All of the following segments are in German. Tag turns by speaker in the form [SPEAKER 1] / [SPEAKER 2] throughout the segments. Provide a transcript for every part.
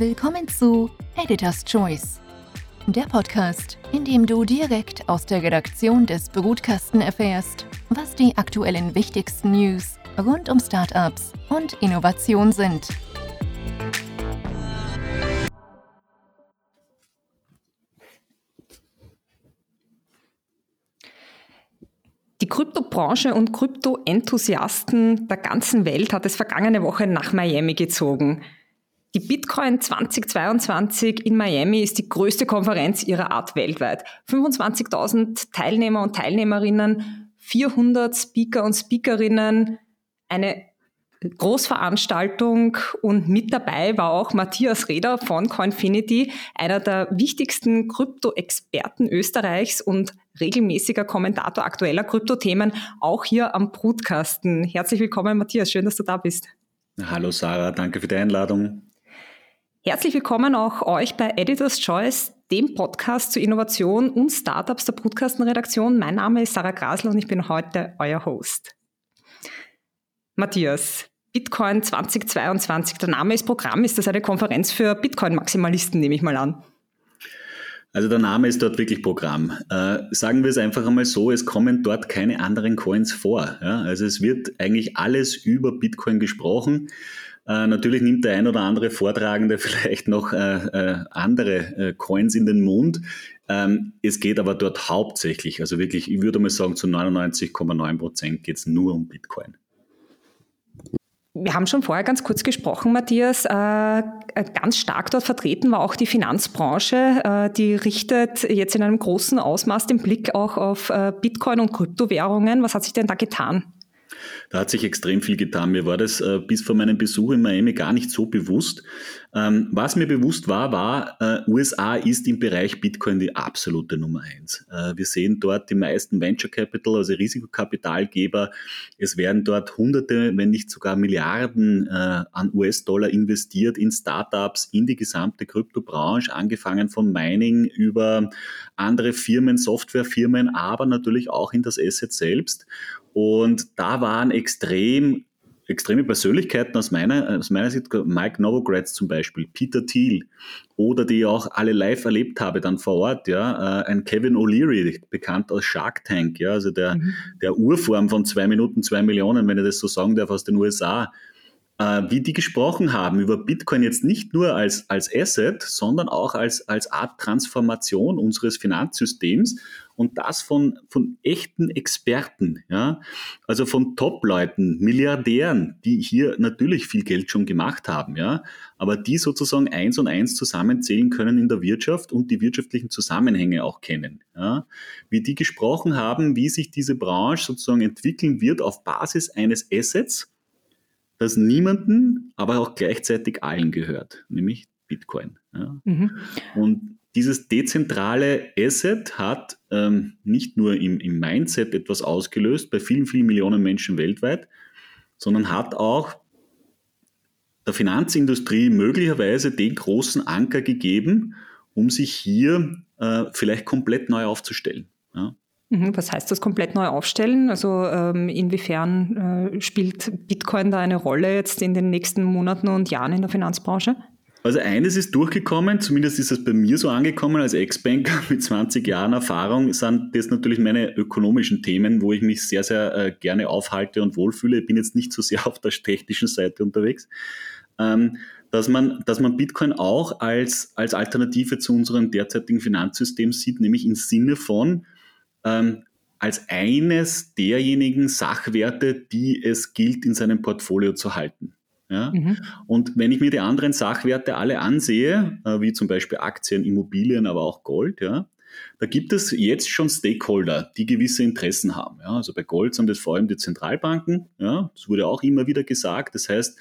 [SPEAKER 1] Willkommen zu Editor's Choice, der Podcast, in dem du direkt aus der Redaktion des Brutkasten erfährst, was die aktuellen wichtigsten News rund um Startups und Innovation sind.
[SPEAKER 2] Die Kryptobranche und Krypto-Enthusiasten der ganzen Welt hat es vergangene Woche nach Miami gezogen. Die Bitcoin 2022 in Miami ist die größte Konferenz ihrer Art weltweit. 25.000 Teilnehmer und Teilnehmerinnen, 400 Speaker und Speakerinnen, eine Großveranstaltung und mit dabei war auch Matthias Reder von Coinfinity, einer der wichtigsten Krypto-Experten Österreichs und regelmäßiger Kommentator aktueller Kryptothemen, auch hier am Brutkasten. Herzlich willkommen, Matthias, schön, dass du da bist.
[SPEAKER 3] Hallo Sarah, danke für die Einladung.
[SPEAKER 2] Herzlich willkommen auch euch bei Editor's Choice, dem Podcast zu Innovation und Startups der Brutkastenredaktion. Mein Name ist Sarah Grasl und ich bin heute euer Host. Matthias, Bitcoin 2022, der Name ist Programm. Ist das eine Konferenz für Bitcoin-Maximalisten, nehme ich mal an?
[SPEAKER 3] Also der Name ist dort wirklich Programm. Äh, sagen wir es einfach einmal so, es kommen dort keine anderen Coins vor. Ja? Also es wird eigentlich alles über Bitcoin gesprochen. Äh, natürlich nimmt der ein oder andere Vortragende vielleicht noch äh, äh, andere äh, Coins in den Mund. Ähm, es geht aber dort hauptsächlich, also wirklich, ich würde mal sagen, zu 99,9 Prozent geht es nur um Bitcoin.
[SPEAKER 2] Wir haben schon vorher ganz kurz gesprochen, Matthias. Ganz stark dort vertreten war auch die Finanzbranche. Die richtet jetzt in einem großen Ausmaß den Blick auch auf Bitcoin und Kryptowährungen. Was hat sich denn da getan?
[SPEAKER 3] Da hat sich extrem viel getan. Mir war das äh, bis vor meinem Besuch in Miami gar nicht so bewusst. Ähm, was mir bewusst war, war, äh, USA ist im Bereich Bitcoin die absolute Nummer eins. Äh, wir sehen dort die meisten Venture Capital, also Risikokapitalgeber. Es werden dort Hunderte, wenn nicht sogar Milliarden äh, an US-Dollar investiert in Startups, in die gesamte Kryptobranche, angefangen von Mining über andere Firmen, Softwarefirmen, aber natürlich auch in das Asset selbst. Und da waren extrem extreme Persönlichkeiten aus meiner, aus meiner Sicht, Mike Novogratz zum Beispiel, Peter Thiel oder die ich auch alle live erlebt habe dann vor Ort, ja, äh, ein Kevin O'Leary, bekannt aus Shark Tank, ja, also der, mhm. der Urform von zwei Minuten, zwei Millionen, wenn ich das so sagen darf, aus den USA, äh, wie die gesprochen haben über Bitcoin jetzt nicht nur als, als Asset, sondern auch als, als Art Transformation unseres Finanzsystems und das von, von echten Experten, ja, also von Top-Leuten, Milliardären, die hier natürlich viel Geld schon gemacht haben, ja, aber die sozusagen eins und eins zusammenzählen können in der Wirtschaft und die wirtschaftlichen Zusammenhänge auch kennen, ja, wie die gesprochen haben, wie sich diese Branche sozusagen entwickeln wird auf Basis eines Assets, das niemanden, aber auch gleichzeitig allen gehört, nämlich Bitcoin. Ja. Mhm. Und dieses dezentrale Asset hat ähm, nicht nur im, im Mindset etwas ausgelöst bei vielen, vielen Millionen Menschen weltweit, sondern hat auch der Finanzindustrie möglicherweise den großen Anker gegeben, um sich hier äh, vielleicht komplett neu aufzustellen. Ja.
[SPEAKER 2] Mhm, was heißt das komplett neu aufstellen? Also ähm, inwiefern äh, spielt Bitcoin da eine Rolle jetzt in den nächsten Monaten und Jahren in der Finanzbranche?
[SPEAKER 3] Also eines ist durchgekommen, zumindest ist es bei mir so angekommen, als Ex-Banker mit 20 Jahren Erfahrung sind das natürlich meine ökonomischen Themen, wo ich mich sehr, sehr äh, gerne aufhalte und wohlfühle. Ich bin jetzt nicht so sehr auf der technischen Seite unterwegs. Ähm, dass man, dass man Bitcoin auch als, als Alternative zu unserem derzeitigen Finanzsystem sieht, nämlich im Sinne von ähm, als eines derjenigen Sachwerte, die es gilt, in seinem Portfolio zu halten. Ja? Mhm. Und wenn ich mir die anderen Sachwerte alle ansehe, äh, wie zum Beispiel Aktien, Immobilien, aber auch Gold, ja, da gibt es jetzt schon Stakeholder, die gewisse Interessen haben. Ja, also bei Gold sind das vor allem die Zentralbanken. Ja, das wurde auch immer wieder gesagt. Das heißt,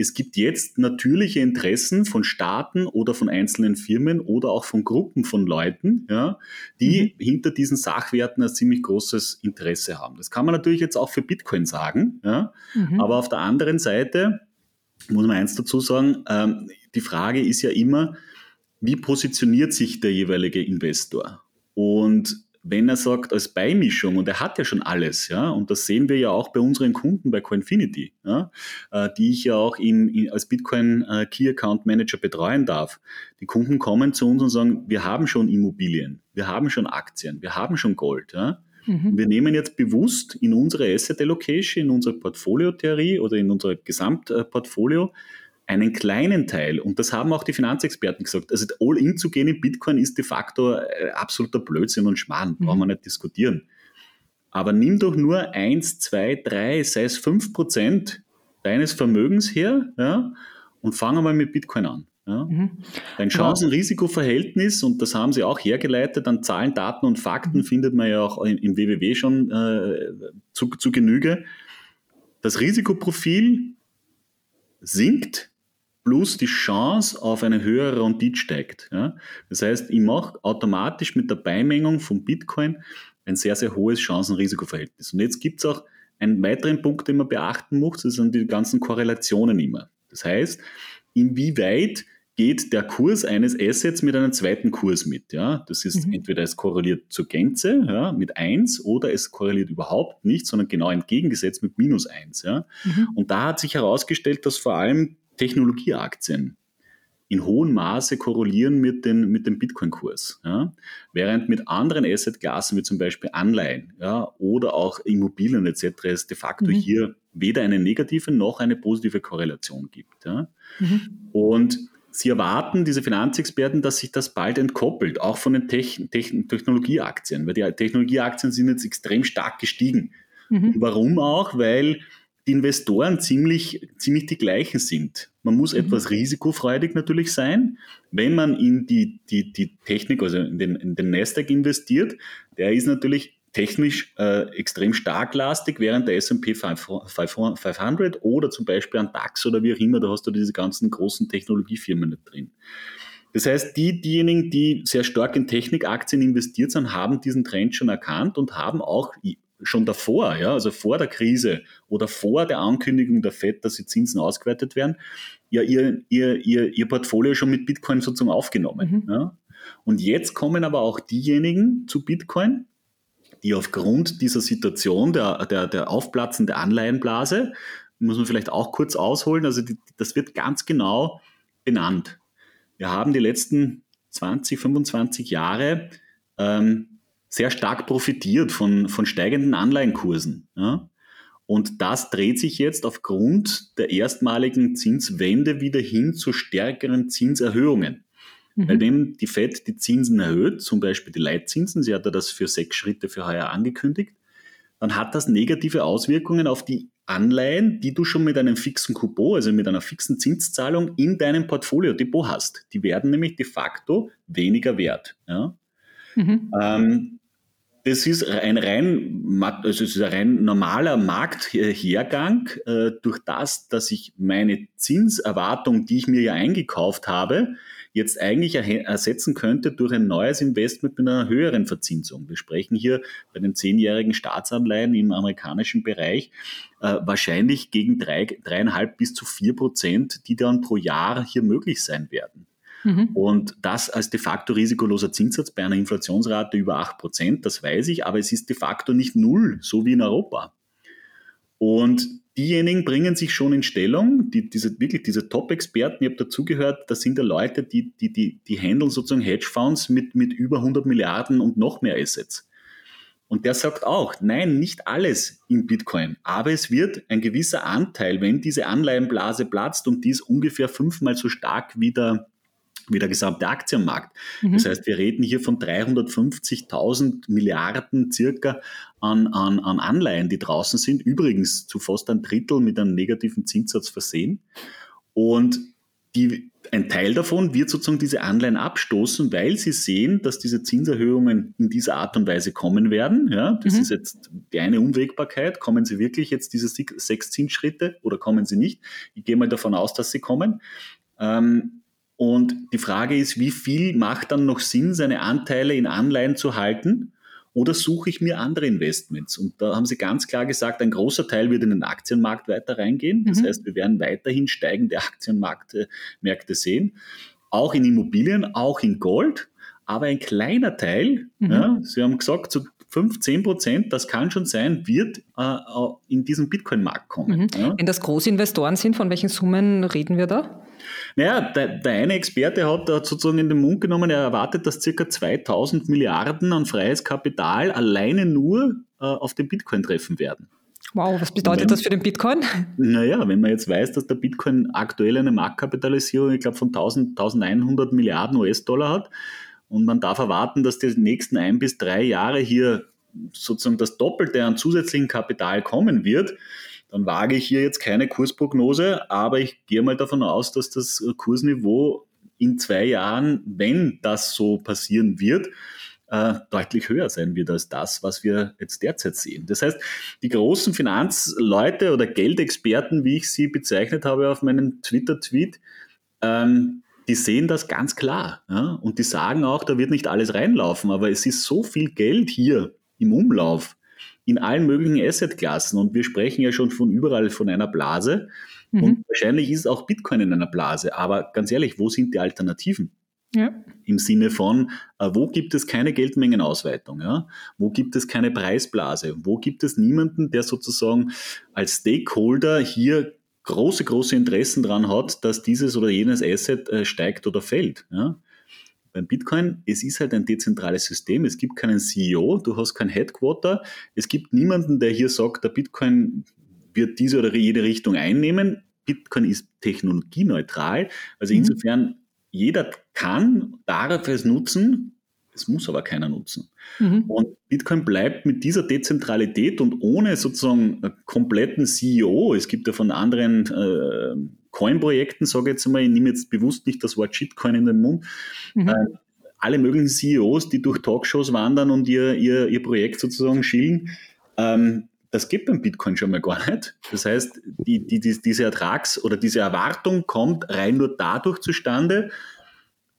[SPEAKER 3] es gibt jetzt natürliche Interessen von Staaten oder von einzelnen Firmen oder auch von Gruppen von Leuten, ja, die mhm. hinter diesen Sachwerten ein ziemlich großes Interesse haben. Das kann man natürlich jetzt auch für Bitcoin sagen. Ja, mhm. Aber auf der anderen Seite muss man eins dazu sagen, ähm, die Frage ist ja immer, wie positioniert sich der jeweilige Investor? Und wenn er sagt, als Beimischung, und er hat ja schon alles, ja, und das sehen wir ja auch bei unseren Kunden bei Coinfinity, ja, äh, die ich ja auch im, als Bitcoin äh, Key Account Manager betreuen darf. Die Kunden kommen zu uns und sagen, wir haben schon Immobilien, wir haben schon Aktien, wir haben schon Gold, ja. Mhm. Wir nehmen jetzt bewusst in unsere Asset Allocation, in unsere Portfoliotheorie oder in unser Gesamtportfolio einen kleinen Teil, und das haben auch die Finanzexperten gesagt, also all-in zu gehen in Bitcoin ist de facto äh, absoluter Blödsinn und Schmarrn, mhm. brauchen wir nicht diskutieren. Aber nimm doch nur eins, zwei, drei, sei es fünf Prozent deines Vermögens her ja, und fang einmal mit Bitcoin an. Ja. Mhm. Dein Chancen-Risiko-Verhältnis, und das haben sie auch hergeleitet an Zahlen, Daten und Fakten, mhm. findet man ja auch im WWW schon äh, zu, zu Genüge. Das Risikoprofil sinkt plus die Chance auf eine höhere Rendite steigt. Ja? Das heißt, ich mache automatisch mit der Beimengung von Bitcoin ein sehr, sehr hohes Chancen-Risiko-Verhältnis. Und jetzt gibt es auch einen weiteren Punkt, den man beachten muss, das sind die ganzen Korrelationen immer. Das heißt, inwieweit geht der Kurs eines Assets mit einem zweiten Kurs mit. Ja? Das ist mhm. entweder es korreliert zur Gänze ja, mit 1 oder es korreliert überhaupt nicht, sondern genau entgegengesetzt mit minus 1. Ja? Mhm. Und da hat sich herausgestellt, dass vor allem Technologieaktien in hohem Maße korrelieren mit, den, mit dem Bitcoin-Kurs. Ja? Während mit anderen Assetklassen wie zum Beispiel Anleihen ja, oder auch Immobilien etc. es de facto mhm. hier weder eine negative noch eine positive Korrelation gibt. Ja? Mhm. Und sie erwarten, diese Finanzexperten, dass sich das bald entkoppelt, auch von den Techn Techn Technologieaktien, weil die Technologieaktien sind jetzt extrem stark gestiegen. Mhm. Warum auch? Weil Investoren ziemlich, ziemlich die gleichen sind. Man muss mhm. etwas risikofreudig natürlich sein, wenn man in die, die, die Technik, also in den, in den Nasdaq investiert. Der ist natürlich technisch äh, extrem starklastig, während der S&P 500 oder zum Beispiel ein DAX oder wie auch immer, da hast du diese ganzen großen Technologiefirmen nicht drin. Das heißt, die, diejenigen, die sehr stark in Technikaktien investiert sind, haben diesen Trend schon erkannt und haben auch schon davor, ja, also vor der Krise oder vor der Ankündigung der FED, dass die Zinsen ausgewertet werden, ja, ihr, ihr, ihr, ihr Portfolio schon mit Bitcoin sozusagen aufgenommen. Mhm. Ja. Und jetzt kommen aber auch diejenigen zu Bitcoin, die aufgrund dieser Situation der, der, der aufplatzenden Anleihenblase, muss man vielleicht auch kurz ausholen, also die, das wird ganz genau benannt. Wir haben die letzten 20, 25 Jahre ähm, sehr stark profitiert von, von steigenden Anleihenkursen. Ja? Und das dreht sich jetzt aufgrund der erstmaligen Zinswende wieder hin zu stärkeren Zinserhöhungen. Mhm. Weil wenn die FED die Zinsen erhöht, zum Beispiel die Leitzinsen, sie hat ja das für sechs Schritte für heuer angekündigt, dann hat das negative Auswirkungen auf die Anleihen, die du schon mit einem fixen Coupon, also mit einer fixen Zinszahlung in deinem Portfolio-Depot hast. Die werden nämlich de facto weniger wert. Ja? Mhm. Ähm, das ist ein rein, also es ist ein rein normaler Markthergang äh, durch das, dass ich meine Zinserwartung, die ich mir ja eingekauft habe, jetzt eigentlich ersetzen könnte durch ein neues Investment mit einer höheren Verzinsung. Wir sprechen hier bei den zehnjährigen Staatsanleihen im amerikanischen Bereich äh, wahrscheinlich gegen drei, dreieinhalb bis zu vier Prozent, die dann pro Jahr hier möglich sein werden. Mhm. Und das als de facto risikoloser Zinssatz bei einer Inflationsrate über 8 Prozent, das weiß ich, aber es ist de facto nicht null, so wie in Europa. Und diejenigen bringen sich schon in Stellung, die, diese, wirklich diese Top-Experten, ich habe dazugehört, das sind ja Leute, die, die, die, die handeln sozusagen Hedgefonds mit, mit über 100 Milliarden und noch mehr Assets. Und der sagt auch, nein, nicht alles in Bitcoin, aber es wird ein gewisser Anteil, wenn diese Anleihenblase platzt und die ist ungefähr fünfmal so stark wie der, wie der gesamte Aktienmarkt. Mhm. Das heißt, wir reden hier von 350.000 Milliarden circa an, an, an Anleihen, die draußen sind. Übrigens zu fast ein Drittel mit einem negativen Zinssatz versehen. Und die, ein Teil davon wird sozusagen diese Anleihen abstoßen, weil sie sehen, dass diese Zinserhöhungen in dieser Art und Weise kommen werden. Ja, das mhm. ist jetzt die eine Unwägbarkeit. Kommen sie wirklich jetzt diese sechs Zinsschritte oder kommen sie nicht? Ich gehe mal davon aus, dass sie kommen. Ähm, und die Frage ist, wie viel macht dann noch Sinn, seine Anteile in Anleihen zu halten? Oder suche ich mir andere Investments? Und da haben Sie ganz klar gesagt, ein großer Teil wird in den Aktienmarkt weiter reingehen. Das mhm. heißt, wir werden weiterhin steigende Aktienmärkte sehen. Auch in Immobilien, auch in Gold. aber ein kleiner Teil, mhm. ja, Sie haben gesagt, so 15 Prozent, das kann schon sein, wird äh, in diesen Bitcoin-Markt kommen.
[SPEAKER 2] Mhm. Ja. Wenn das Großinvestoren sind, von welchen Summen reden wir da?
[SPEAKER 3] Naja, der, der eine Experte hat, hat sozusagen in den Mund genommen, er erwartet, dass ca. 2000 Milliarden an freies Kapital alleine nur äh, auf den Bitcoin treffen werden.
[SPEAKER 2] Wow, was bedeutet wenn, das für den Bitcoin?
[SPEAKER 3] Naja, wenn man jetzt weiß, dass der Bitcoin aktuell eine Marktkapitalisierung, ich glaube, von 1000, 1100 Milliarden US-Dollar hat und man darf erwarten, dass die nächsten ein bis drei Jahre hier sozusagen das Doppelte an zusätzlichem Kapital kommen wird, dann wage ich hier jetzt keine Kursprognose, aber ich gehe mal davon aus, dass das Kursniveau in zwei Jahren, wenn das so passieren wird, äh, deutlich höher sein wird als das, was wir jetzt derzeit sehen. Das heißt, die großen Finanzleute oder Geldexperten, wie ich sie bezeichnet habe auf meinem Twitter-Tweet, ähm, die sehen das ganz klar. Und die sagen auch, da wird nicht alles reinlaufen, aber es ist so viel Geld hier im Umlauf in allen möglichen Assetklassen und wir sprechen ja schon von überall von einer Blase mhm. und wahrscheinlich ist auch Bitcoin in einer Blase. Aber ganz ehrlich, wo sind die Alternativen? Ja. Im Sinne von, äh, wo gibt es keine Geldmengenausweitung? Ja? Wo gibt es keine Preisblase? Wo gibt es niemanden, der sozusagen als Stakeholder hier große, große Interessen daran hat, dass dieses oder jenes Asset äh, steigt oder fällt? Ja? Beim Bitcoin, es ist halt ein dezentrales System. Es gibt keinen CEO, du hast kein Headquarter. Es gibt niemanden, der hier sagt, der Bitcoin wird diese oder jede Richtung einnehmen. Bitcoin ist technologieneutral. Also mhm. insofern jeder kann, darf es nutzen, es muss aber keiner nutzen. Mhm. Und Bitcoin bleibt mit dieser Dezentralität und ohne sozusagen kompletten CEO, es gibt ja von anderen äh, Coin-Projekten, sage ich jetzt mal, ich nehme jetzt bewusst nicht das Wort Shitcoin in den Mund, mhm. äh, alle möglichen CEOs, die durch Talkshows wandern und ihr, ihr, ihr Projekt sozusagen schillen, ähm, das geht beim Bitcoin schon mal gar nicht. Das heißt, die, die, die, diese Ertrags- oder diese Erwartung kommt rein nur dadurch zustande,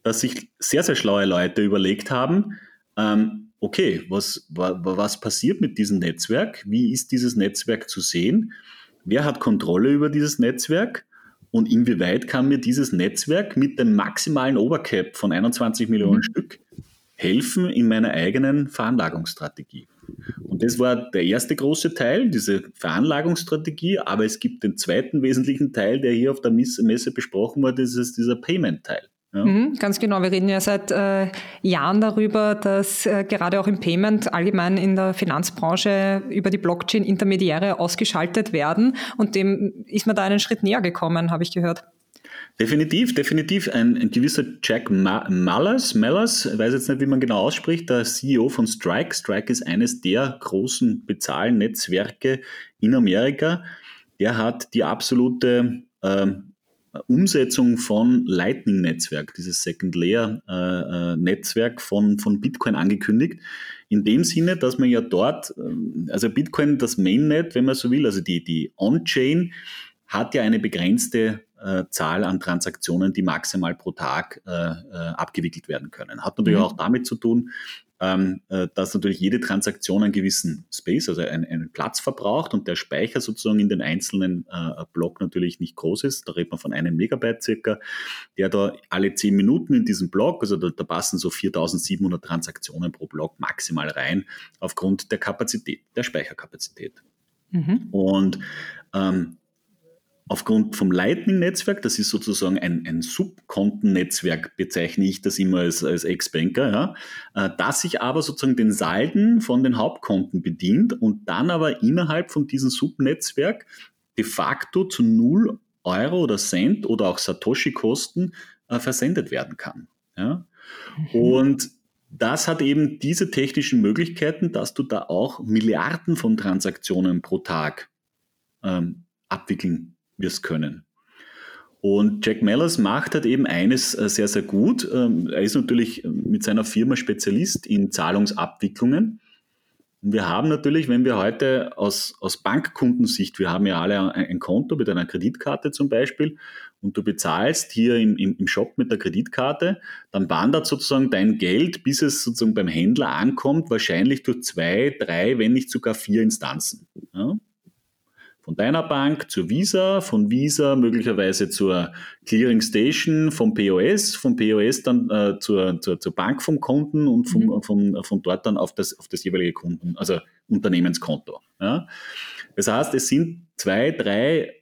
[SPEAKER 3] dass sich sehr, sehr schlaue Leute überlegt haben, ähm, okay, was, was passiert mit diesem Netzwerk? Wie ist dieses Netzwerk zu sehen? Wer hat Kontrolle über dieses Netzwerk? Und inwieweit kann mir dieses Netzwerk mit dem maximalen Overcap von 21 Millionen mhm. Stück helfen in meiner eigenen Veranlagungsstrategie? Und das war der erste große Teil, diese Veranlagungsstrategie, aber es gibt den zweiten wesentlichen Teil, der hier auf der Messe besprochen wurde, das ist dieser Payment-Teil.
[SPEAKER 2] Ja. Mhm, ganz genau. Wir reden ja seit äh, Jahren darüber, dass äh, gerade auch im Payment allgemein in der Finanzbranche über die Blockchain Intermediäre ausgeschaltet werden. Und dem ist man da einen Schritt näher gekommen, habe ich gehört.
[SPEAKER 3] Definitiv, definitiv. Ein, ein gewisser Jack Mallers, Mallers, weiß jetzt nicht, wie man genau ausspricht, der CEO von Strike. Strike ist eines der großen Bezahlnetzwerke in Amerika. Der hat die absolute ähm, Umsetzung von Lightning-Netzwerk, dieses Second Layer-Netzwerk äh, von, von Bitcoin angekündigt. In dem Sinne, dass man ja dort, äh, also Bitcoin, das Mainnet, wenn man so will, also die, die On-Chain, hat ja eine begrenzte äh, Zahl an Transaktionen, die maximal pro Tag äh, äh, abgewickelt werden können. Hat natürlich mhm. auch damit zu tun, ähm, äh, dass natürlich jede Transaktion einen gewissen Space, also einen, einen, Platz verbraucht und der Speicher sozusagen in den einzelnen äh, Block natürlich nicht groß ist. Da redet man von einem Megabyte circa, der da alle zehn Minuten in diesem Block, also da, da passen so 4700 Transaktionen pro Block maximal rein aufgrund der Kapazität, der Speicherkapazität. Mhm. Und ähm, Aufgrund vom Lightning-Netzwerk, das ist sozusagen ein, ein Subkontennetzwerk, bezeichne ich das immer als, als Ex-Banker, ja, äh, das sich aber sozusagen den Salden von den Hauptkonten bedient und dann aber innerhalb von diesem Subnetzwerk de facto zu 0 Euro oder Cent oder auch Satoshi-Kosten äh, versendet werden kann. Ja. Mhm. Und das hat eben diese technischen Möglichkeiten, dass du da auch Milliarden von Transaktionen pro Tag ähm, abwickeln wir es können. Und Jack Mellers macht halt eben eines äh, sehr, sehr gut. Ähm, er ist natürlich mit seiner Firma Spezialist in Zahlungsabwicklungen. Und wir haben natürlich, wenn wir heute aus, aus Bankkundensicht, wir haben ja alle ein Konto mit einer Kreditkarte zum Beispiel, und du bezahlst hier im, im, im Shop mit der Kreditkarte, dann wandert sozusagen dein Geld, bis es sozusagen beim Händler ankommt, wahrscheinlich durch zwei, drei, wenn nicht sogar vier Instanzen. Ja? Von deiner Bank zur Visa, von Visa möglicherweise zur Clearing Station, vom POS, vom POS dann äh, zur, zur, zur Bank vom Kunden und vom, mhm. von, von dort dann auf das, auf das jeweilige Kunden, also Unternehmenskonto. Ja. Das heißt, es sind zwei, drei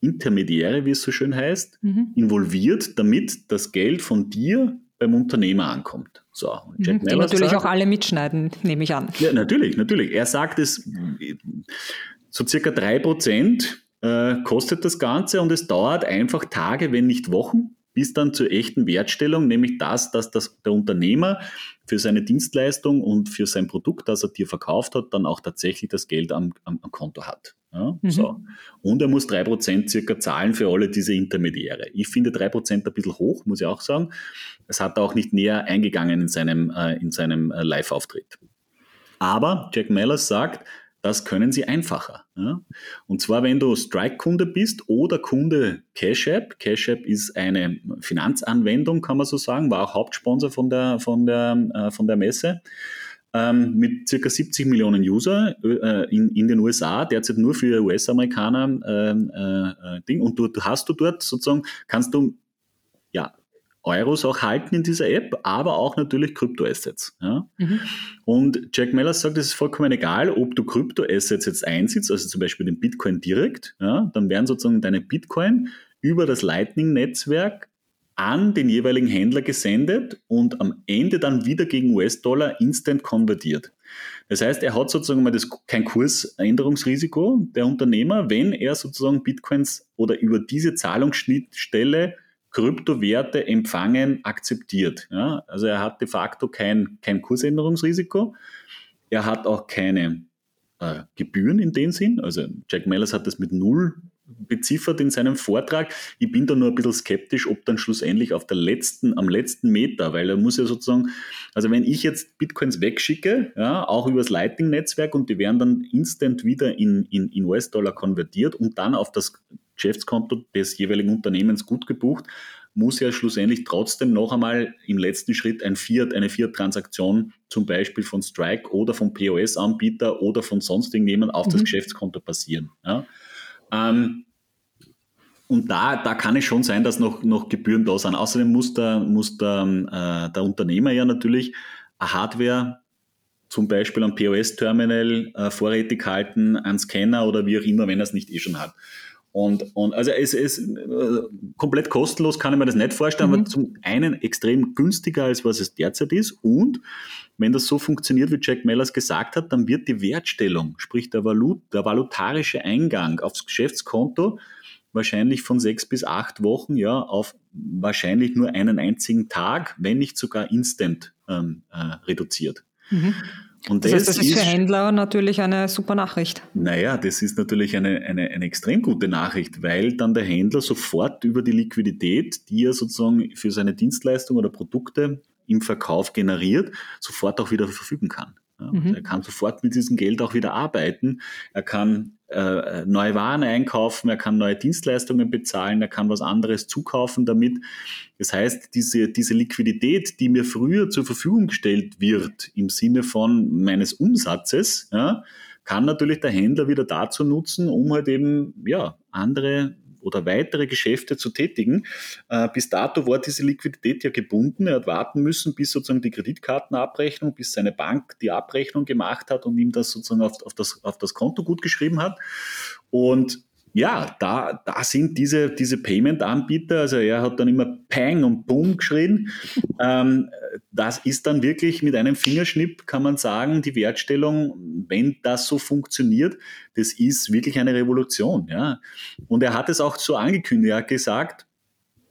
[SPEAKER 3] Intermediäre, wie es so schön heißt, mhm. involviert, damit das Geld von dir beim Unternehmer ankommt. So,
[SPEAKER 2] und Jack mhm, Die natürlich sagt, auch alle mitschneiden, nehme ich an.
[SPEAKER 3] Ja, natürlich, natürlich. Er sagt es, so circa drei Prozent äh, kostet das Ganze und es dauert einfach Tage, wenn nicht Wochen, bis dann zur echten Wertstellung, nämlich das, dass das, der Unternehmer für seine Dienstleistung und für sein Produkt, das er dir verkauft hat, dann auch tatsächlich das Geld am, am, am Konto hat. Ja, mhm. so. Und er muss drei Prozent circa zahlen für alle diese Intermediäre. Ich finde drei Prozent ein bisschen hoch, muss ich auch sagen. Es hat er auch nicht näher eingegangen in seinem, äh, in seinem äh, Live-Auftritt. Aber Jack Mellers sagt, das können sie einfacher. Ja? Und zwar, wenn du Strike-Kunde bist oder Kunde Cash App. Cash App ist eine Finanzanwendung, kann man so sagen, war auch Hauptsponsor von der, von der, äh, von der Messe. Ähm, mit circa 70 Millionen User äh, in, in den USA, derzeit nur für US-Amerikaner ähm, äh, äh, Ding. Und du, du hast du dort sozusagen, kannst du Euros auch halten in dieser App, aber auch natürlich Kryptoassets. Ja? Mhm. Und Jack Mellers sagt, es ist vollkommen egal, ob du Kryptoassets jetzt einsitzt, also zum Beispiel den Bitcoin direkt, ja? dann werden sozusagen deine Bitcoin über das Lightning-Netzwerk an den jeweiligen Händler gesendet und am Ende dann wieder gegen US-Dollar instant konvertiert. Das heißt, er hat sozusagen mal das, kein Kursänderungsrisiko, der Unternehmer, wenn er sozusagen Bitcoins oder über diese Zahlungsschnittstelle Kryptowerte empfangen, akzeptiert. Ja? Also er hat de facto kein, kein Kursänderungsrisiko. Er hat auch keine äh, Gebühren in dem Sinn. Also Jack Mellers hat das mit null beziffert in seinem Vortrag. Ich bin da nur ein bisschen skeptisch, ob dann schlussendlich auf der letzten, am letzten Meter, weil er muss ja sozusagen, also wenn ich jetzt Bitcoins wegschicke, ja, auch übers Lightning-Netzwerk und die werden dann instant wieder in, in, in US-Dollar konvertiert und dann auf das Geschäftskonto des jeweiligen Unternehmens gut gebucht, muss ja schlussendlich trotzdem noch einmal im letzten Schritt ein Fiat, eine Fiat-Transaktion zum Beispiel von Strike oder vom POS-Anbieter oder von sonst irgendjemand auf mhm. das Geschäftskonto passieren. Ja. Ähm, und da, da kann es schon sein, dass noch, noch Gebühren da sind. Außerdem muss der, muss der, äh, der Unternehmer ja natürlich eine Hardware zum Beispiel am POS-Terminal äh, vorrätig halten, einen Scanner oder wie auch immer, wenn er es nicht eh schon hat. Und, und also es ist äh, komplett kostenlos, kann ich mir das nicht vorstellen, mhm. aber zum einen extrem günstiger, als was es derzeit ist. Und wenn das so funktioniert, wie Jack Mellers gesagt hat, dann wird die Wertstellung, sprich der, Valut, der valutarische Eingang aufs Geschäftskonto, wahrscheinlich von sechs bis acht Wochen ja auf wahrscheinlich nur einen einzigen Tag, wenn nicht sogar instant ähm, äh, reduziert.
[SPEAKER 2] Mhm. Und das, das heißt, das ist für Händler natürlich eine super Nachricht.
[SPEAKER 3] Naja, das ist natürlich eine, eine, eine extrem gute Nachricht, weil dann der Händler sofort über die Liquidität, die er sozusagen für seine Dienstleistung oder Produkte im Verkauf generiert, sofort auch wieder verfügen kann. Ja, mhm. Er kann sofort mit diesem Geld auch wieder arbeiten. Er kann äh, neue Waren einkaufen, er kann neue Dienstleistungen bezahlen, er kann was anderes zukaufen damit. Das heißt, diese, diese Liquidität, die mir früher zur Verfügung gestellt wird im Sinne von meines Umsatzes, ja, kann natürlich der Händler wieder dazu nutzen, um halt eben ja, andere oder weitere Geschäfte zu tätigen. Äh, bis dato war diese Liquidität ja gebunden. Er hat warten müssen, bis sozusagen die Kreditkartenabrechnung, bis seine Bank die Abrechnung gemacht hat und ihm das sozusagen auf, auf, das, auf das Konto gut geschrieben hat. Und ja, da, da sind diese, diese Payment-Anbieter, also er hat dann immer Pang und Boom geschrien. Ähm, das ist dann wirklich mit einem Fingerschnipp, kann man sagen, die Wertstellung, wenn das so funktioniert, das ist wirklich eine Revolution. Ja. Und er hat es auch so angekündigt, er hat gesagt,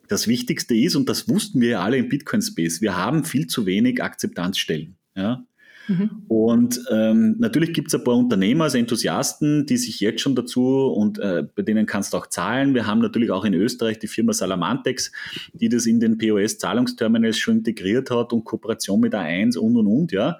[SPEAKER 3] das Wichtigste ist, und das wussten wir ja alle im Bitcoin-Space, wir haben viel zu wenig Akzeptanzstellen. Ja. Mhm. Und ähm, natürlich gibt es ein paar Unternehmer, also Enthusiasten, die sich jetzt schon dazu und äh, bei denen kannst du auch zahlen. Wir haben natürlich auch in Österreich die Firma Salamantex, die das in den POS-Zahlungsterminals schon integriert hat und Kooperation mit A1 und und und, ja.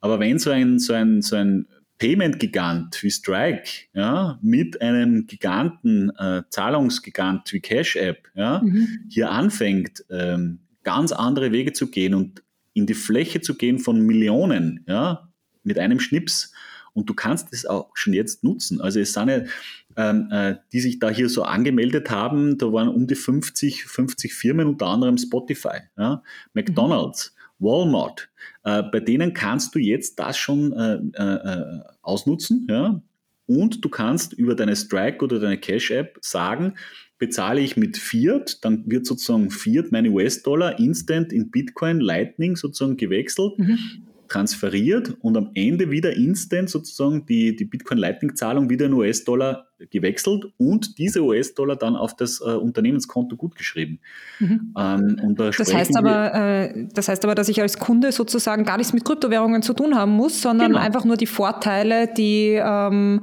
[SPEAKER 3] Aber wenn so ein, so ein, so ein Payment-Gigant wie Strike, ja, mit einem Giganten, äh, Zahlungsgigant wie Cash App, ja, mhm. hier anfängt, ähm, ganz andere Wege zu gehen und in die Fläche zu gehen von Millionen, ja, mit einem Schnips Und du kannst es auch schon jetzt nutzen. Also es sind ja, ähm, äh, die sich da hier so angemeldet haben, da waren um die 50, 50 Firmen, unter anderem Spotify, ja, McDonald's, mhm. Walmart. Äh, bei denen kannst du jetzt das schon äh, äh, ausnutzen, ja. Und du kannst über deine Strike oder deine Cash-App sagen, bezahle ich mit Fiat, dann wird sozusagen Fiat meine US-Dollar instant in Bitcoin Lightning sozusagen gewechselt. Mhm transferiert und am Ende wieder instant sozusagen die, die Bitcoin Lightning Zahlung wieder in US-Dollar gewechselt und diese US-Dollar dann auf das äh, Unternehmenskonto gutgeschrieben.
[SPEAKER 2] Mhm. Ähm, da das, heißt aber, äh, das heißt aber, dass ich als Kunde sozusagen gar nichts mit Kryptowährungen zu tun haben muss, sondern genau. einfach nur die Vorteile, die ähm,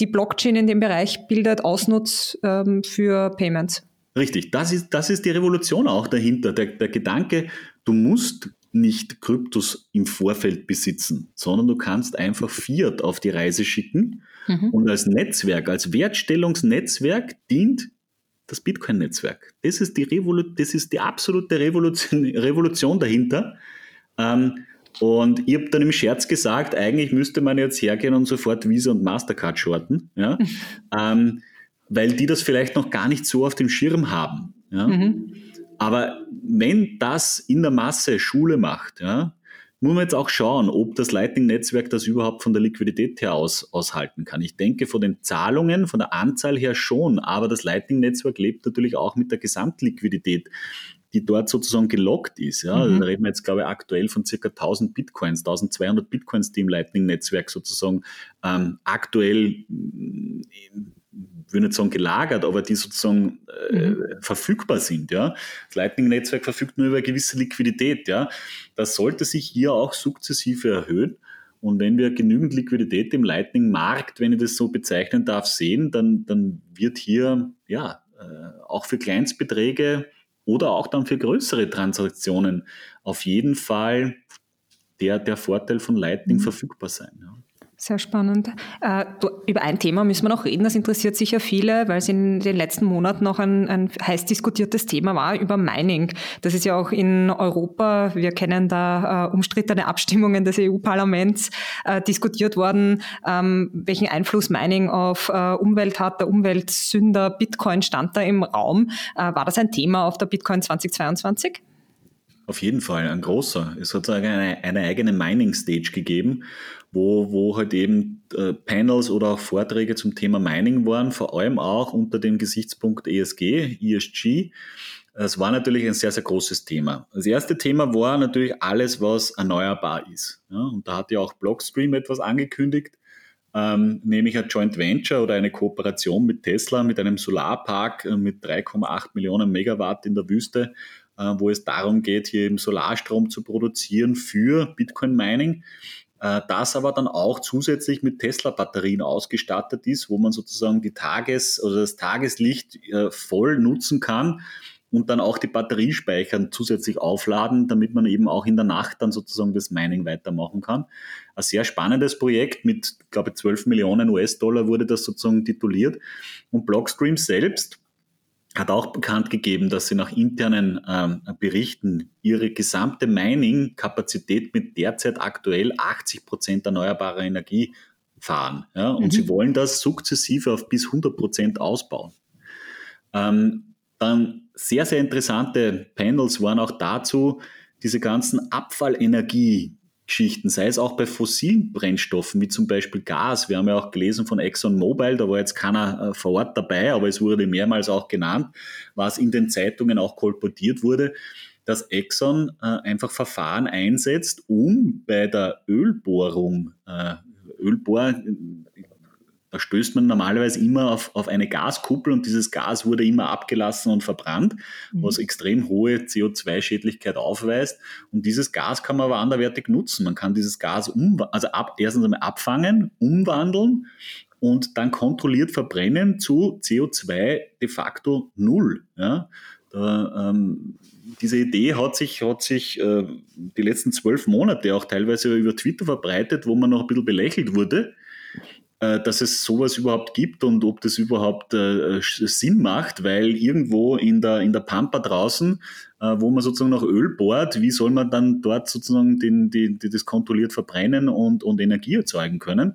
[SPEAKER 2] die Blockchain in dem Bereich bildet, ausnutzt ähm, für Payments.
[SPEAKER 3] Richtig, das ist, das ist die Revolution auch dahinter. Der, der Gedanke, du musst nicht Kryptos im Vorfeld besitzen, sondern du kannst einfach Fiat auf die Reise schicken mhm. und als Netzwerk, als Wertstellungsnetzwerk dient das Bitcoin-Netzwerk. Das ist die, Revolu das ist die absolute Revolution, Revolution dahinter. Ähm, und ich habe dann im Scherz gesagt, eigentlich müsste man jetzt hergehen und sofort Visa und Mastercard shorten, ja? ähm, weil die das vielleicht noch gar nicht so auf dem Schirm haben. Ja? Mhm. Aber wenn das in der Masse Schule macht, ja, muss man jetzt auch schauen, ob das Lightning-Netzwerk das überhaupt von der Liquidität her aus, aushalten kann. Ich denke von den Zahlungen, von der Anzahl her schon, aber das Lightning-Netzwerk lebt natürlich auch mit der Gesamtliquidität, die dort sozusagen gelockt ist. Ja. Also mhm. Da reden wir jetzt, glaube ich, aktuell von circa 1000 Bitcoins, 1200 Bitcoins, die im Lightning-Netzwerk sozusagen ähm, aktuell würde nicht sagen gelagert, aber die sozusagen äh, mhm. verfügbar sind. Ja? Das Lightning-Netzwerk verfügt nur über eine gewisse Liquidität. Ja? Das sollte sich hier auch sukzessive erhöhen. Und wenn wir genügend Liquidität im Lightning-Markt, wenn ich das so bezeichnen darf, sehen, dann, dann wird hier ja äh, auch für Kleinstbeträge oder auch dann für größere Transaktionen auf jeden Fall der, der Vorteil von Lightning mhm. verfügbar sein. Ja.
[SPEAKER 2] Sehr spannend. Äh, du, über ein Thema müssen wir noch reden, das interessiert sicher viele, weil es in den letzten Monaten noch ein, ein, heiß diskutiertes Thema war, über Mining. Das ist ja auch in Europa, wir kennen da äh, umstrittene Abstimmungen des EU-Parlaments, äh, diskutiert worden, ähm, welchen Einfluss Mining auf äh, Umwelt hat. Der Umweltsünder Bitcoin stand da im Raum. Äh, war das ein Thema auf der Bitcoin 2022?
[SPEAKER 3] Auf jeden Fall, ein großer. Es hat eine, eine eigene Mining-Stage gegeben, wo, wo halt eben äh, Panels oder auch Vorträge zum Thema Mining waren, vor allem auch unter dem Gesichtspunkt ESG, ESG. Es war natürlich ein sehr, sehr großes Thema. Das erste Thema war natürlich alles, was erneuerbar ist. Ja, und da hat ja auch Blockstream etwas angekündigt, ähm, nämlich ein Joint Venture oder eine Kooperation mit Tesla, mit einem Solarpark äh, mit 3,8 Millionen Megawatt in der Wüste, äh, wo es darum geht, hier eben Solarstrom zu produzieren für Bitcoin Mining das aber dann auch zusätzlich mit Tesla-Batterien ausgestattet ist, wo man sozusagen die Tages- oder das Tageslicht äh, voll nutzen kann und dann auch die Batteriespeicher zusätzlich aufladen, damit man eben auch in der Nacht dann sozusagen das Mining weitermachen kann. Ein sehr spannendes Projekt mit, glaube ich, 12 Millionen US-Dollar wurde das sozusagen tituliert. Und Blockstream selbst hat auch bekannt gegeben, dass sie nach internen ähm, Berichten ihre gesamte Mining-Kapazität mit derzeit aktuell 80 Prozent erneuerbarer Energie fahren. Ja? Und mhm. sie wollen das sukzessive auf bis 100 Prozent ausbauen. Ähm, dann sehr, sehr interessante Panels waren auch dazu, diese ganzen Abfallenergie Geschichten, sei es auch bei fossilen Brennstoffen, wie zum Beispiel Gas. Wir haben ja auch gelesen von ExxonMobil, da war jetzt keiner äh, vor Ort dabei, aber es wurde mehrmals auch genannt, was in den Zeitungen auch kolportiert wurde, dass Exxon äh, einfach Verfahren einsetzt, um bei der Ölbohrung, äh, Ölbohr, da stößt man normalerweise immer auf, auf eine Gaskuppel und dieses Gas wurde immer abgelassen und verbrannt, mhm. was extrem hohe CO2-Schädlichkeit aufweist. Und dieses Gas kann man aber anderwertig nutzen. Man kann dieses Gas also ab, erstens einmal abfangen, umwandeln und dann kontrolliert verbrennen zu CO2 de facto null. Ja? Da, ähm, diese Idee hat sich, hat sich äh, die letzten zwölf Monate auch teilweise über Twitter verbreitet, wo man noch ein bisschen belächelt wurde dass es sowas überhaupt gibt und ob das überhaupt äh, Sinn macht, weil irgendwo in der, in der Pampa draußen, äh, wo man sozusagen noch Öl bohrt, wie soll man dann dort sozusagen den, die, die das kontrolliert verbrennen und, und Energie erzeugen können?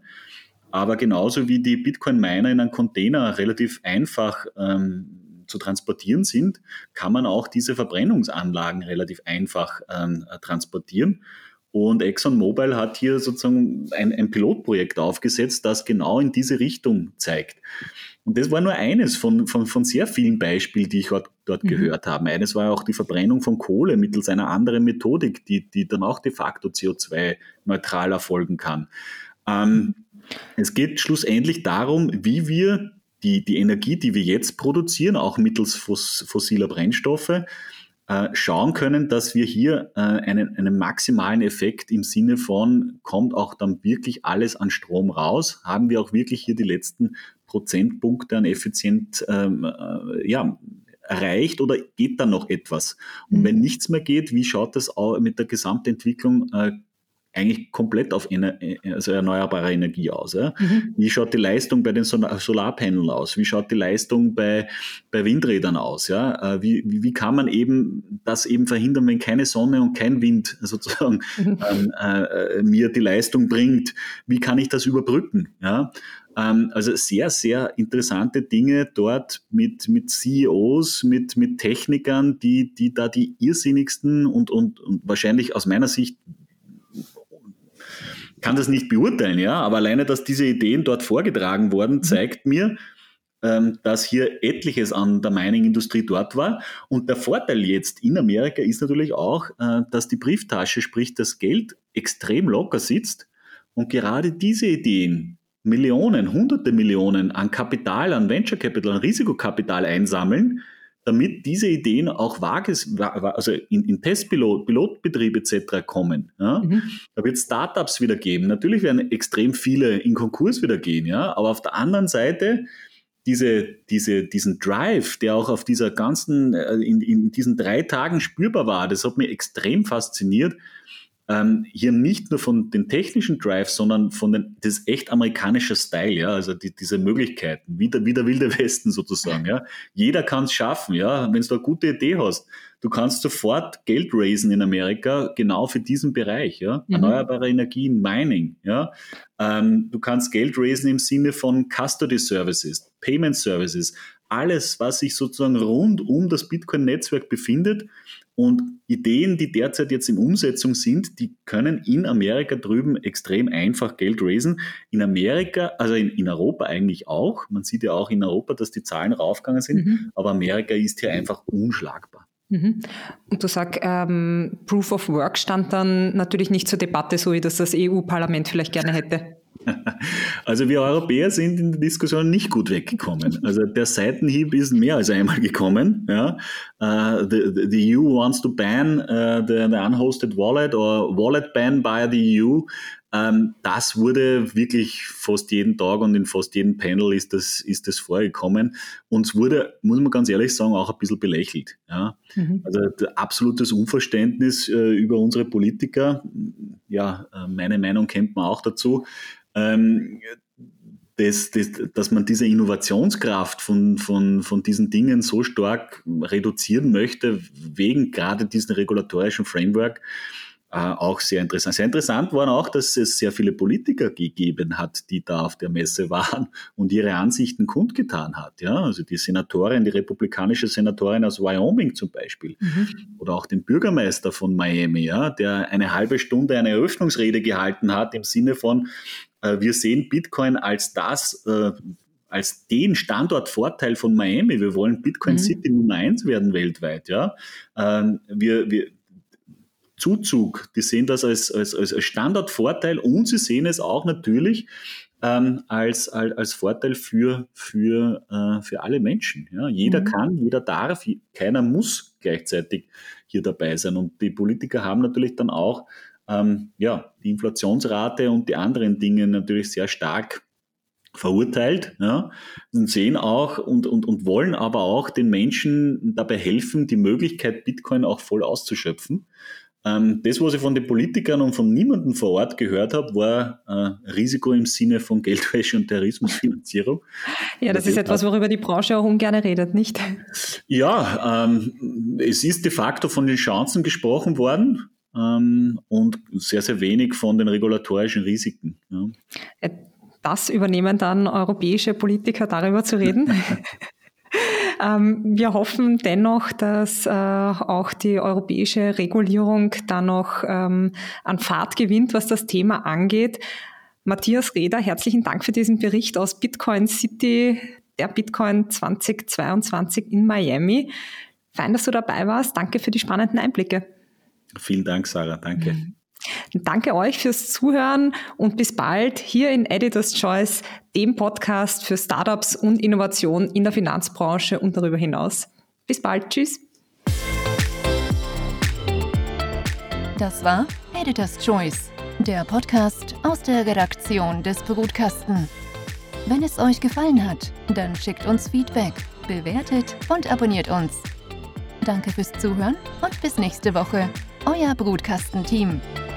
[SPEAKER 3] Aber genauso wie die Bitcoin-Miner in einem Container relativ einfach ähm, zu transportieren sind, kann man auch diese Verbrennungsanlagen relativ einfach ähm, transportieren. Und ExxonMobil hat hier sozusagen ein, ein, Pilotprojekt aufgesetzt, das genau in diese Richtung zeigt. Und das war nur eines von, von, von sehr vielen Beispielen, die ich dort, dort mhm. gehört habe. Eines war auch die Verbrennung von Kohle mittels einer anderen Methodik, die, die dann auch de facto CO2-neutral erfolgen kann. Ähm, es geht schlussendlich darum, wie wir die, die Energie, die wir jetzt produzieren, auch mittels fossiler Brennstoffe, äh, schauen können, dass wir hier äh, einen, einen maximalen Effekt im Sinne von, kommt auch dann wirklich alles an Strom raus, haben wir auch wirklich hier die letzten Prozentpunkte an effizient ähm, äh, ja, erreicht oder geht da noch etwas? Und mhm. wenn nichts mehr geht, wie schaut das mit der Gesamtentwicklung äh, eigentlich komplett auf Ener also erneuerbare Energie aus. Ja? Mhm. Wie schaut die Leistung bei den Solarpanelen aus? Wie schaut die Leistung bei, bei Windrädern aus? Ja? Äh, wie, wie kann man eben das eben verhindern, wenn keine Sonne und kein Wind sozusagen mhm. ähm, äh, mir die Leistung bringt? Wie kann ich das überbrücken? Ja? Ähm, also sehr, sehr interessante Dinge dort mit, mit CEOs, mit, mit Technikern, die, die da die irrsinnigsten und, und, und wahrscheinlich aus meiner Sicht kann das nicht beurteilen, ja, aber alleine, dass diese Ideen dort vorgetragen wurden, mhm. zeigt mir, ähm, dass hier etliches an der Mining-Industrie dort war. Und der Vorteil jetzt in Amerika ist natürlich auch, äh, dass die Brieftasche, sprich das Geld, extrem locker sitzt. Und gerade diese Ideen, Millionen, hunderte Millionen an Kapital, an Venture Capital, an Risikokapital einsammeln, damit diese Ideen auch vages, also in, in Testpilot, Pilotbetrieb etc. kommen. Ja? Mhm. Da wird Startups wieder geben. Natürlich werden extrem viele in Konkurs wieder gehen, ja, aber auf der anderen Seite diese, diese, diesen Drive, der auch auf dieser ganzen, äh, in, in diesen drei Tagen spürbar war, das hat mich extrem fasziniert ähm, hier nicht nur von den technischen Drives, sondern von den, das echt amerikanische Style, ja, also die, diese Möglichkeiten, wie der, wie der wilde Westen sozusagen, ja. Jeder kann es schaffen, ja, wenn du eine gute Idee hast. Du kannst sofort Geld raisen in Amerika, genau für diesen Bereich, ja. Mhm. Erneuerbare Energien, Mining, ja. Ähm, du kannst Geld raisen im Sinne von Custody Services, Payment Services, alles, was sich sozusagen rund um das Bitcoin-Netzwerk befindet, und Ideen, die derzeit jetzt in Umsetzung sind, die können in Amerika drüben extrem einfach Geld raisen. In Amerika, also in, in Europa eigentlich auch. Man sieht ja auch in Europa, dass die Zahlen raufgegangen sind. Mhm. Aber Amerika ist hier einfach unschlagbar.
[SPEAKER 2] Mhm. Und du sagst, ähm, Proof of Work stand dann natürlich nicht zur Debatte, so wie das das EU-Parlament vielleicht gerne hätte.
[SPEAKER 3] Also wir Europäer sind in der Diskussion nicht gut weggekommen. Also der Seitenhieb ist mehr als einmal gekommen. Ja. Uh, the, the, EU wants to ban uh, the, the, unhosted wallet or wallet ban by the EU. Ähm, das wurde wirklich fast jeden Tag und in fast jedem Panel ist das, ist das vorgekommen. Und es wurde, muss man ganz ehrlich sagen, auch ein bisschen belächelt. Ja. Mhm. Also absolutes Unverständnis äh, über unsere Politiker. Ja, äh, meine Meinung kennt man auch dazu ähm, das, das, dass man diese Innovationskraft von, von, von diesen Dingen so stark reduzieren möchte, wegen gerade diesem regulatorischen Framework, auch sehr interessant. Sehr interessant war auch, dass es sehr viele Politiker gegeben hat, die da auf der Messe waren und ihre Ansichten kundgetan hat. Ja, also die Senatorin, die republikanische Senatorin aus Wyoming zum Beispiel mhm. oder auch den Bürgermeister von Miami, ja, der eine halbe Stunde eine Eröffnungsrede gehalten hat im Sinne von, äh, wir sehen Bitcoin als das, äh, als den Standortvorteil von Miami. Wir wollen Bitcoin mhm. City Nummer eins werden weltweit. Ja? Ähm, wir, wir, Zuzug, die sehen das als, als, als Standortvorteil und sie sehen es auch natürlich ähm, als, als, als Vorteil für, für, äh, für alle Menschen. Ja? Jeder mhm. kann, jeder darf, keiner muss gleichzeitig hier dabei sein. Und die Politiker haben natürlich dann auch ähm, ja, die Inflationsrate und die anderen Dinge natürlich sehr stark verurteilt ja, und sehen auch und, und, und wollen aber auch den Menschen dabei helfen, die Möglichkeit, Bitcoin auch voll auszuschöpfen. Ähm, das, was ich von den Politikern und von niemandem vor Ort gehört habe, war äh, Risiko im Sinne von Geldwäsche und Terrorismusfinanzierung.
[SPEAKER 2] ja, das ist etwas, worüber die Branche auch ungern redet, nicht?
[SPEAKER 3] Ja, ähm, es ist de facto von den Chancen gesprochen worden ähm, und sehr, sehr wenig von den regulatorischen Risiken. Ja.
[SPEAKER 2] Äh, das übernehmen dann europäische Politiker, darüber zu reden. Ähm, wir hoffen dennoch, dass äh, auch die europäische Regulierung da noch ähm, an Fahrt gewinnt, was das Thema angeht. Matthias Reder, herzlichen Dank für diesen Bericht aus Bitcoin City, der Bitcoin 2022 in Miami. Fein, dass du dabei warst. Danke für die spannenden Einblicke.
[SPEAKER 3] Vielen Dank, Sarah. Danke. Mhm.
[SPEAKER 2] Danke euch fürs Zuhören und bis bald hier in Editor's Choice, dem Podcast für Startups und Innovation in der Finanzbranche und darüber hinaus. Bis bald. Tschüss.
[SPEAKER 1] Das war Editor's Choice, der Podcast aus der Redaktion des Brutkasten. Wenn es euch gefallen hat, dann schickt uns Feedback, bewertet und abonniert uns. Danke fürs Zuhören und bis nächste Woche. Euer Brutkastenteam. team